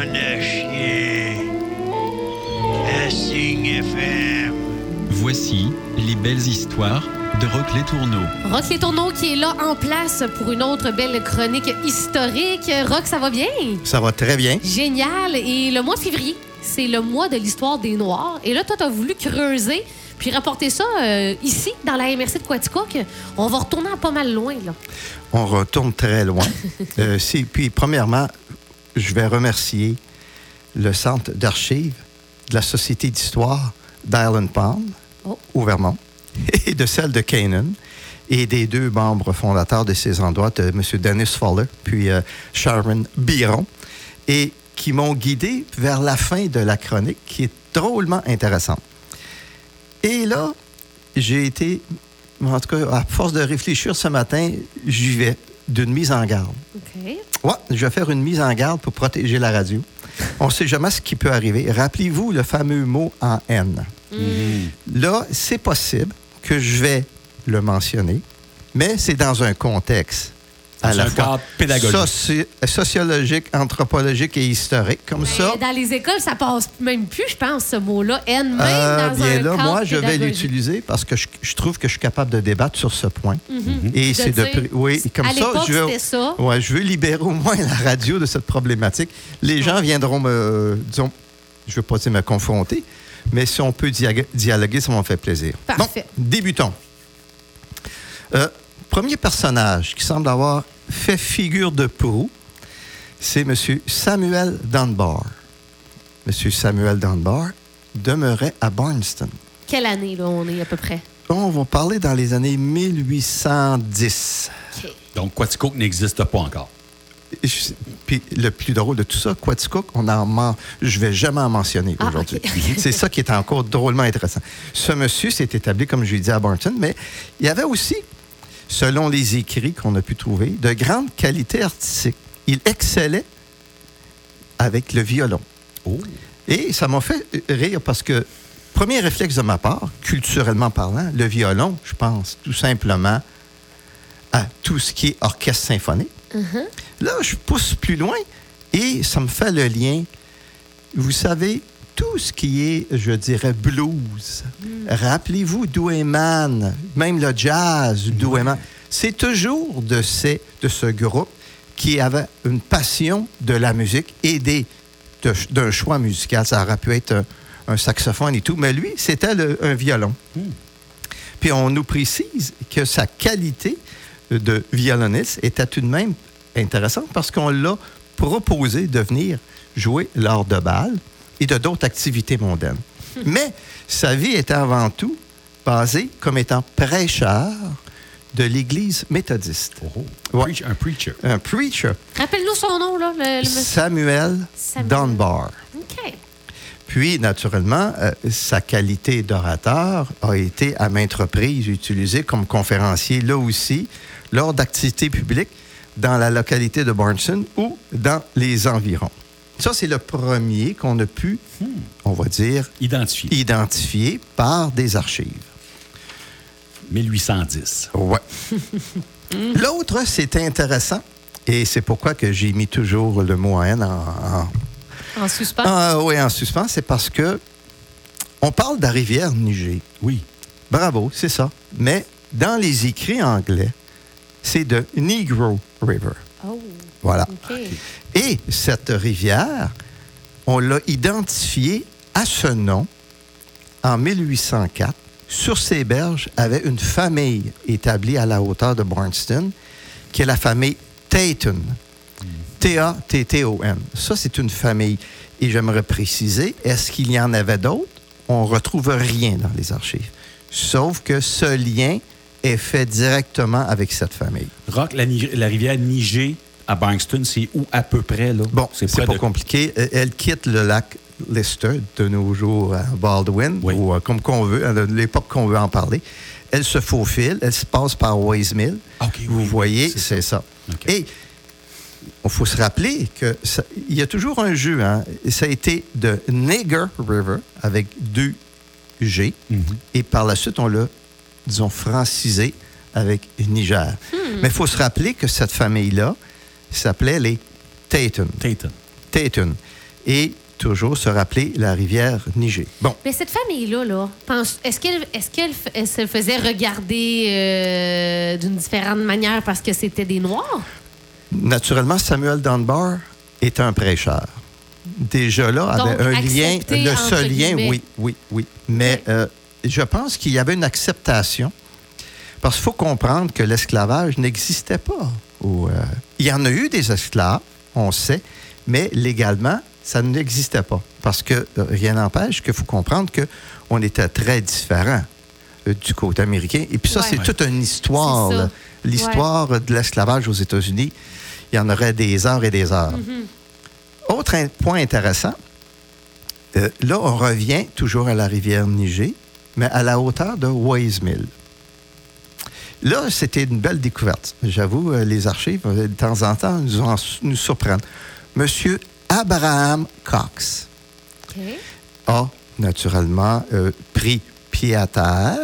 bande FM. Voici les belles histoires de Rock Les Tourneaux. Rock Les Tourneaux qui est là en place pour une autre belle chronique historique. Rock, ça va bien? Ça va très bien. Génial. Et le mois de février, c'est le mois de l'histoire des Noirs. Et là, toi, tu as voulu creuser puis rapporter ça euh, ici, dans la MRC de Quaticook. On va retourner à pas mal loin, là. On retourne très loin. Euh, si- puis, premièrement, je vais remercier le Centre d'archives de la Société d'histoire d'Island Pond, Oh. au Vermont, et de celle de Canaan, et des deux membres fondateurs de ces endroits, de M. Dennis Fowler, puis euh, Sharon Biron, et qui m'ont guidé vers la fin de la chronique, qui est drôlement intéressante. Et là, j'ai été, en tout cas, à force de réfléchir ce matin, j'y vais d'une mise en garde. Ouais, je vais faire une mise en garde pour protéger la radio. On ne sait jamais ce qui peut arriver. Rappelez-vous le fameux mot en N. Là, c'est possible que je vais le mentionner, mais c'est dans un contexte. À la un fois cadre pédagogique. soci- sociologique, anthropologique et historique. Comme ça, Mais dans les écoles, ça passe même plus, je pense, ce mot-là. N, même Euh, dans bien un là, cadre moi, je vais l'utiliser parce que je, je trouve que je suis capable de débattre sur ce point. Et De c'est de oui, comme à ça, je veux, ça. Ouais, je veux libérer au moins la radio de cette problématique. Les gens viendront me, disons, je veux pas dire me confronter, mais si on peut dialoguer, ça m'en fait plaisir. Parfait. Bon, débutons. Euh, premier personnage qui semble avoir fait figure de proue, c'est M. Samuel Dunbar. M. Samuel Dunbar demeurait à Barnston. Quelle année, là, on est à peu près? On va parler dans les années 1810. OK. Donc, Quaticook n'existe pas encore. Je- Puis le plus drôle de tout ça, Quaticook, on en man- je vais jamais en mentionner Ah, aujourd'hui. C'est ça qui est encore drôlement intéressant. Ce monsieur s'est établi, comme je l'ai dit, à Barton, mais il y avait aussi, selon les écrits qu'on a pu trouver, de grandes qualités artistiques. Il excellait avec le violon. Oh. Et ça m'a fait rire parce que, premier réflexe de ma part, culturellement parlant, le violon, je pense tout simplement à tout ce qui est orchestre symphonique. Là, je pousse plus loin et ça me fait le lien. Vous savez, tout ce qui est, je dirais, blues. Rappelez-vous Douéman, même le jazz, Douéman. C'est toujours de, ces, de ce groupe qui avait une passion de la musique et des- d'un choix musical. Ça aurait pu être un, un saxophone et tout, mais lui, c'était un violon. Puis on nous précise que sa qualité de violoniste était tout de même intéressante parce qu'on l'a proposé de venir jouer lors de balles et de d'autres activités mondaines. Mais sa vie était avant tout basée comme étant prêcheur de l'Église méthodiste. Oh. Ouais. Preach- un preacher. Un preacher, Rappelle-nous son nom, là, le, le monsieur. Samuel, Samuel. Dunbar. OK. Puis, naturellement, euh, sa qualité d'orateur a été à maintes reprises utilisée comme conférencier, là aussi, lors d'activités publiques dans la localité de Barnson ou dans les environs. Ça, c'est le premier qu'on a pu, on va dire, identifier par des archives. 1810. Ouais. L'autre, c'est intéressant, et c'est pourquoi que j'ai mis toujours le mot en, en, En suspens. Ah oui, en suspens, c'est parce que on parle de la rivière Niger. Oui. Bravo, c'est ça. Mais dans les écrits anglais, c'est de Negro River. Oh, Voilà. Et cette rivière, on l'a identifiée à ce nom en 1804. Sur ses berges avait une famille établie à la hauteur de Barnston, qui est la famille Tayton. T-A-T-T-O-N. Ça, c'est une famille. Et j'aimerais préciser, est-ce qu'il y en avait d'autres? On ne retrouve rien dans les archives. Sauf que ce lien est fait directement avec cette famille. Rock, la, la rivière Niger à Bankston, c'est où à peu près? Là? Bon, c'est pas de- compliqué. Euh, Elle quitte le lac Lister de nos jours à Baldwin, Oui. ou euh, comme qu'on veut, à l'époque qu'on veut en parler. Elle se faufile, elle se passe par Wise Mill. OK, oui, Vous oui, voyez, c'est ça. Et il faut se rappeler que ça- il y a toujours un jeu. Hein? Ça a été de Nigger River avec deux G. Mhm. Et par la suite, on l'a, disons, francisé avec Niger. Mais il faut se rappeler que cette famille-là s'appelait les Tayton. Tayton. Tayton. et toujours se rappeler la rivière Niger. Bon, Mais cette famille-là, là, est-ce qu'elle est elle se faisait regarder euh, d'une différente manière parce que c'était des Noirs? naturellement, Samuel Dunbar est un prêcheur. Déjà là, Donc, avait un lien, le seul lien, guillemets. oui, oui, oui. Mais euh, je pense qu'il y avait une acceptation. Parce qu'il faut comprendre que l'esclavage n'existait pas. Euh, il y en a eu des esclaves, on sait, mais légalement, ça n'existait pas. Parce que euh, rien n'empêche qu'il faut comprendre qu'on était très différents euh, du côté américain. Et puis ça, Ouais. c'est toute une histoire. L'histoire de l'esclavage aux États-Unis, il y en aurait des heures et des heures. Mm-hmm. Autre in- point intéressant, euh, là, on revient toujours à la rivière Niger, mais à la hauteur de Wise Mill. Là, c'était une belle découverte. J'avoue, euh, les archives, euh, de temps en temps, nous, en- nous surprennent. Monsieur Abraham Cox a naturellement euh, pris pied à terre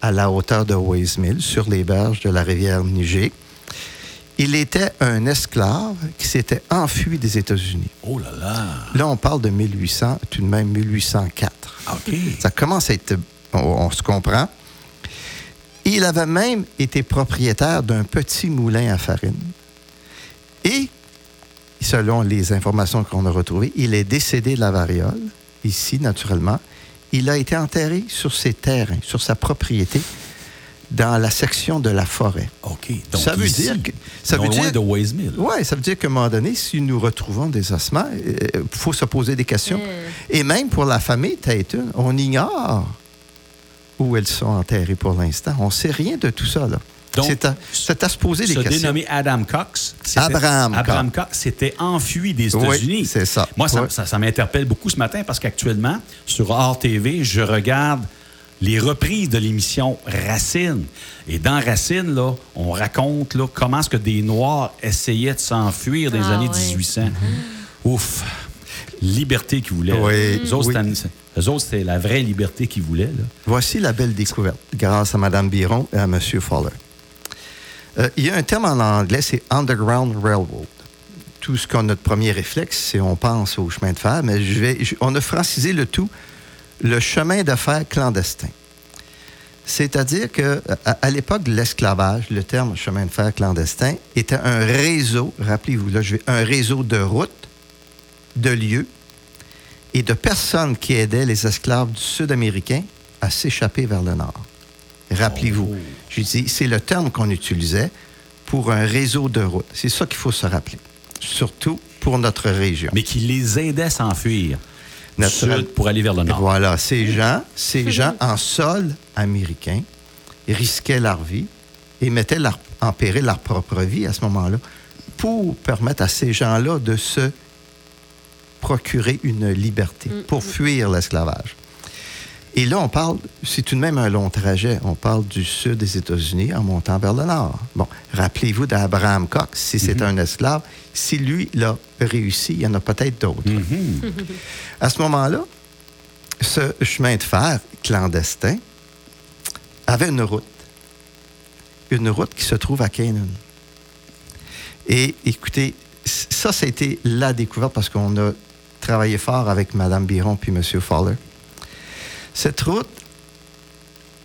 à la hauteur de Wise Mill, sur les berges de la rivière Niger. Il était un esclave qui s'était enfui des États-Unis. Oh là là. Là, on parle de 1800, tout de même 1804. OK. Ça commence à être. On, on se comprend. Il avait même été propriétaire d'un petit moulin à farine. Et, selon les informations qu'on a retrouvées, il est décédé de la variole, ici, naturellement. Il a été enterré sur ses terrains, sur sa propriété, dans la section de la forêt. OK. Donc, ça veut ici, dire que. Ça non veut loin dire de Wise Mill. oui, ça veut dire qu'à un moment donné, si nous retrouvons des ossements, il faut se poser des questions. Euh. Et même pour la famille Tatum, on ignore où elles sont enterrées pour l'instant. On ne sait rien de tout ça. là. Donc, C'est à, c'est à se poser des Se questions. dénommé Adam Cox. Abraham Abraham Cox s'était enfui des Oui, États-Unis. c'est ça. Moi, ça, Oui. ça- ça m'interpelle beaucoup ce matin parce qu'actuellement, sur RTV, je regarde les reprises de l'émission Racine. Et dans Racine, là, on raconte là, comment est-ce que des Noirs essayaient de s'enfuir dans les Ah, années ouais. 1800. Ouf! Liberté qu'ils voulaient. Oui, Eux autres, oui. c'était la vraie liberté qu'ils voulaient. Là. Voici la belle découverte, grâce à Mme Biron et à M. Fowler. Euh, il y a un terme en anglais, c'est Underground Railroad. Tout ce qu'on a de premier réflexe, c'est on pense au chemin de fer, mais je vais, je- on a francisé le tout, le chemin de fer clandestin. C'est-à-dire que à, à l'époque de l'esclavage, le terme chemin de fer clandestin était un réseau, rappelez-vous, là, je vais, un réseau de routes, de lieux et de personnes qui aidaient les esclaves du Sud-américain à s'échapper vers le nord. Rappelez-vous, je dis, c'est le terme qu'on utilisait pour un réseau de routes. C'est ça qu'il faut se rappeler, surtout pour notre région. Mais qui les aidait à s'enfuir du Naturel- sud pour aller vers le Et nord. Voilà, ces gens, ces gens en sol américain risquaient leur vie et mettaient leur- en péril leur propre vie à ce moment-là pour permettre à ces gens-là de se procurer une liberté, pour fuir l'esclavage. Et là, on parle, c'est tout de même un long trajet. On parle du sud des États-Unis en montant vers le nord. Bon, rappelez-vous d'Abraham Cox, si c'est un esclave. Si lui l'a réussi, il y en a peut-être d'autres. À ce moment-là, ce chemin de fer clandestin avait une route. Une route qui se trouve à Canaan. Et écoutez, ça, ça a été la découverte parce qu'on a travaillé fort avec Mme Biron puis M. Fowler. Cette route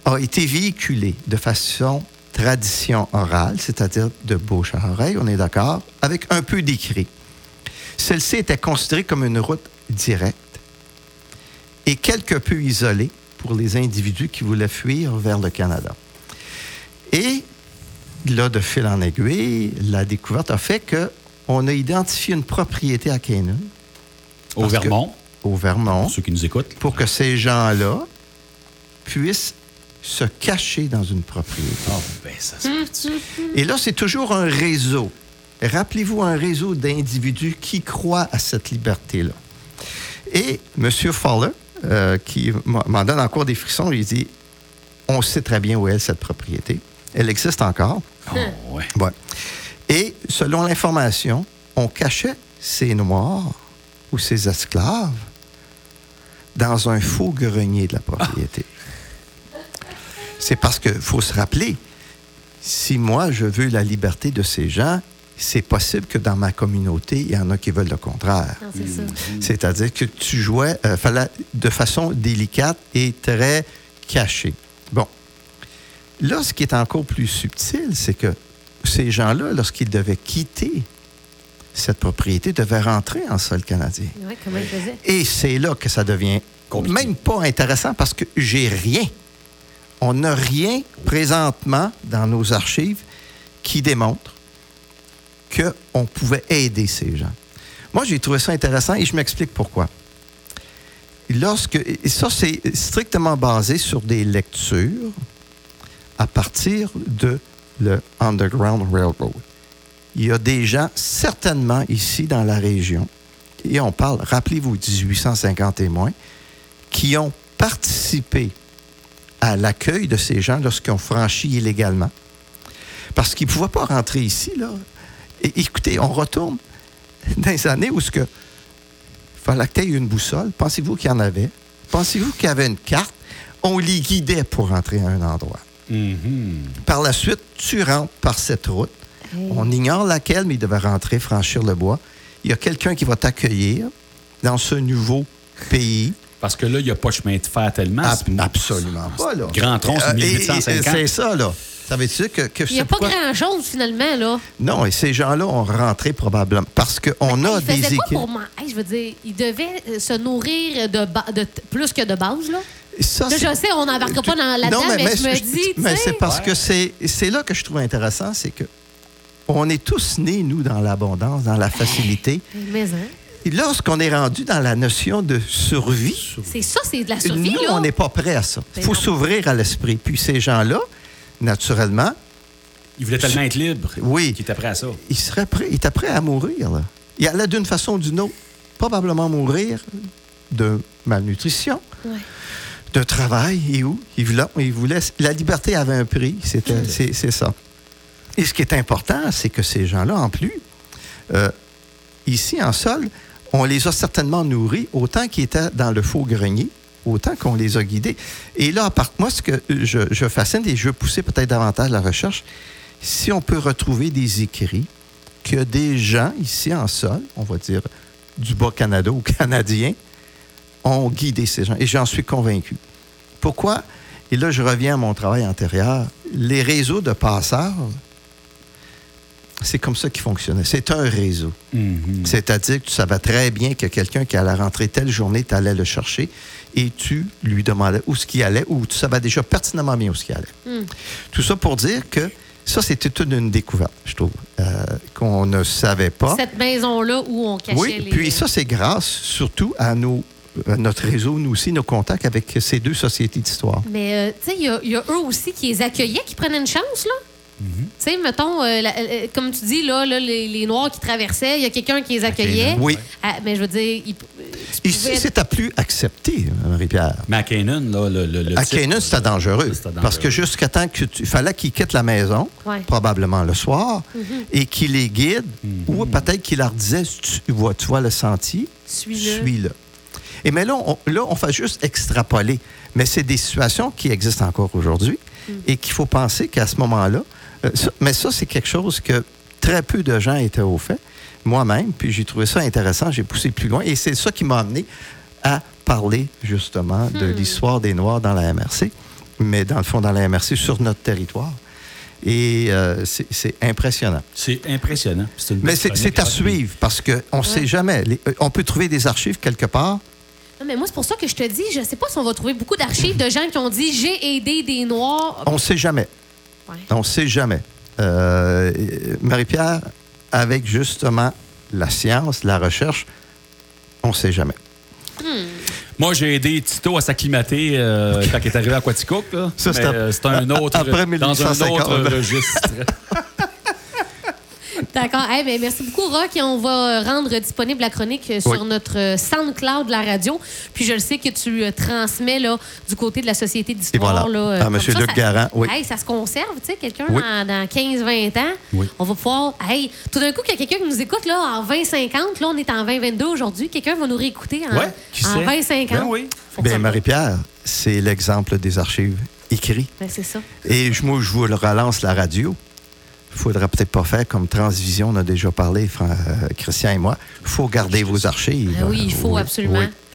a été véhiculée de façon tradition orale, c'est-à-dire de bouche à oreille, on est d'accord, avec un peu d'écrit. Celle-ci était considérée comme une route directe et quelque peu isolée pour les individus qui voulaient fuir vers le Canada. Et là, de fil en aiguille, la découverte a fait qu'on a identifié une propriété à Canaan, Au que- Vermont, au Vermont, pour ceux qui nous écoutent. pour que ces gens-là puissent se cacher dans une propriété. Ah, ben, ça se peut-tu? Et là, c'est toujours un réseau. Rappelez-vous un réseau d'individus qui croient à cette liberté-là. Et M. Fowler, euh, qui m'en m'en donne encore des frissons, il dit On sait très bien où est cette propriété. Elle existe encore. Oh, ouais. Ouais. Et selon l'information, on cachait ces Noirs ou ces esclaves dans un faux grenier de la propriété. C'est parce qu'il faut se rappeler, si moi je veux la liberté de ces gens, c'est possible que dans ma communauté, il y en a qui veulent le contraire. Ça. C'est-à-dire que tu jouais euh, de façon délicate et très cachée. Bon. Là, ce qui est encore plus subtil, c'est que ces gens-là, lorsqu'ils devaient quitter cette propriété, devaient rentrer en sol canadien. Ouais, comment il faisait? Et c'est là que ça devient Compliqué. même pas intéressant parce que j'ai rien. On n'a rien présentement dans nos archives qui démontre qu'on pouvait aider ces gens. Moi, j'ai trouvé ça intéressant et je m'explique pourquoi. Lorsque, et ça, c'est strictement basé sur des lectures à partir de le Underground Railroad. Il y a des gens, certainement ici dans la région, et on parle, rappelez-vous, 1850 et moins, qui ont participé à l'accueil de ces gens lorsqu'ils ont franchi illégalement. Parce qu'ils ne pouvaient pas rentrer ici, là. Et, écoutez, on retourne dans les années où ce que fallait que une boussole. Pensez-vous qu'il y en avait? Pensez-vous qu'il y avait une carte? On les guidait pour rentrer à un endroit. Mhm. Par la suite, tu rentres par cette route. On ignore laquelle, mais il devait rentrer, franchir le bois. Il y a quelqu'un qui va t'accueillir dans ce nouveau pays. Parce que là, il n'y a pas de chemin de fer tellement. Ab- absolument pas, là. Grand tronc, c'est Euh, et- et- 1850. C'est ça, là. Ça veut dire que, que Il n'y a pas pourquoi- grand-chose, finalement, là. Non, et ces gens-là ont rentré probablement parce qu'on a des faisait quoi équipes. pour man- Hey, je veux dire, il devait euh, se nourrir de, ba- de t- plus que de base, là. Ça, Là, je sais, on n'embarquera pas dans- là-dedans, Non, mais, je me dis, tu mais c'est parce Ouais. que c'est c'est là que je trouve intéressant, c'est que on est tous nés, nous, dans l'abondance, dans la facilité. Mais, hein, Et lorsqu'on est rendu dans la notion de survie, c'est ça, c'est de la survie, nous, là. on n'est pas prêt à ça. Il Ben faut s'ouvrir à l'esprit. Puis ces gens-là, naturellement, Il voulait tellement être libre Oui. qu'il était prêt à ça. ils seraient prêts, ils étaient prêts à mourir. Là. Ils allaient d'une façon ou d'une autre probablement mourir de malnutrition, Ouais. de travail et où? Ils voulaient, ils voulaient- la liberté avait un prix, c'était, c'est ça. Et ce qui est important, c'est que ces gens-là, en plus, euh, ici en sol, on les a certainement nourris autant qu'ils étaient dans le faux grenier, autant qu'on les a guidés. Et là, à part moi, ce que je, je fascine et je veux pousser peut-être davantage la recherche, si on peut retrouver des écrits que des gens ici en sol, on va dire du Bas-Canada ou Canadiens, ont guidé ces gens. Et j'en suis convaincu. Pourquoi? Et là, je reviens à mon travail antérieur. Les réseaux de passeurs, c'est comme ça qu'ils fonctionnaient. C'est un réseau. Mhm. C'est-à-dire que tu savais très bien que quelqu'un qui allait rentrer telle journée, tu allais le chercher et tu lui demandais où ce qu'il allait ou tu savais déjà pertinemment bien où ce qu'il allait. Hmm. Tout ça pour dire que ça, c'était toute une découverte, je trouve, euh, qu'on ne savait pas. Cette maison-là où on cachait Oui, les... puis ça, c'est grâce surtout à, nos, notre réseau, nous aussi, nos contacts avec ces deux sociétés d'histoire. Mais, euh, tu sais, il y, a- il y a eux aussi qui les accueillaient, qui prenaient une chance, là. Mm-hmm. Tu sais, mettons, euh, la- euh, comme tu dis, là, là, les, les Noirs qui traversaient, il y a quelqu'un qui les accueillait. Oui. Ah, mais je veux dire, il, Ici, c'est à plus accepté, Marie-Pierre. Mais à Canaan, là, le, le, le À c'était dangereux. C'était dangereux. Parce que jusqu'à temps que tu. Fallait qu'il quitte la maison, Ouais. probablement le soir, et qu'il les guide, Mhm. ou peut-être qu'il leur disait tu vois, tu vois le sentier, Suis-le. suis-le. Et mais là, on, là, on fait juste extrapoler. Mais c'est des situations qui existent encore aujourd'hui et qu'il faut penser qu'à ce moment-là, euh, mais ça, c'est quelque chose que très peu de gens étaient au fait. Moi-même, puis j'ai trouvé ça intéressant, j'ai poussé plus loin. Et c'est ça qui m'a amené à parler justement de l'histoire des Noirs dans la MRC, mais dans le fond, dans la MRC, sur notre territoire. Et euh, c'est impressionnant. C'est impressionnant. Mais c'est à suivre parce qu'on ne sait jamais. Les- euh, on peut trouver des archives quelque part. Non, mais moi, c'est pour ça que je te dis, je sais pas si on va trouver beaucoup d'archives de gens qui ont dit j'ai aidé des Noirs. On ne sait jamais. Ouais. On ne sait jamais. Euh, Marie-Pierre, avec justement la science, la recherche, on ne sait jamais. Moi, j'ai aidé Tito à s'acclimater euh, quand il est arrivé à Quaticook. là. Ça, Mais, c'était euh, c'est un autre. après dans un 1850. autre registre. D'accord. Ben, merci beaucoup, Rock. Et on va euh, rendre disponible la chronique euh, sur notre euh, SoundCloud de la radio. Puis je le sais que tu transmets là, du côté de la Société d'histoire. voilà. là, À ça, Luc ça- Garand, oui. Hey, ça se conserve, tu sais, quelqu'un Oui. dans, dans 15-20 ans. Oui. On va pouvoir. Hey, tout d'un coup, qu'il y a quelqu'un qui nous écoute là, en 20-50. Là, on est en 20-22 aujourd'hui. Quelqu'un va nous réécouter en, Ouais, en sait? 20-50. Ben oui. Bien, Marie-Pierre, c'est l'exemple des archives écrites. Ben, c'est ça. Et je- moi, je vous le relance la radio. Faudra peut-être pas faire comme Transvision, on a déjà parlé, euh, Christian et moi. Il faut garder vos archives. Ah oui, il faut Oui, absolument. oui.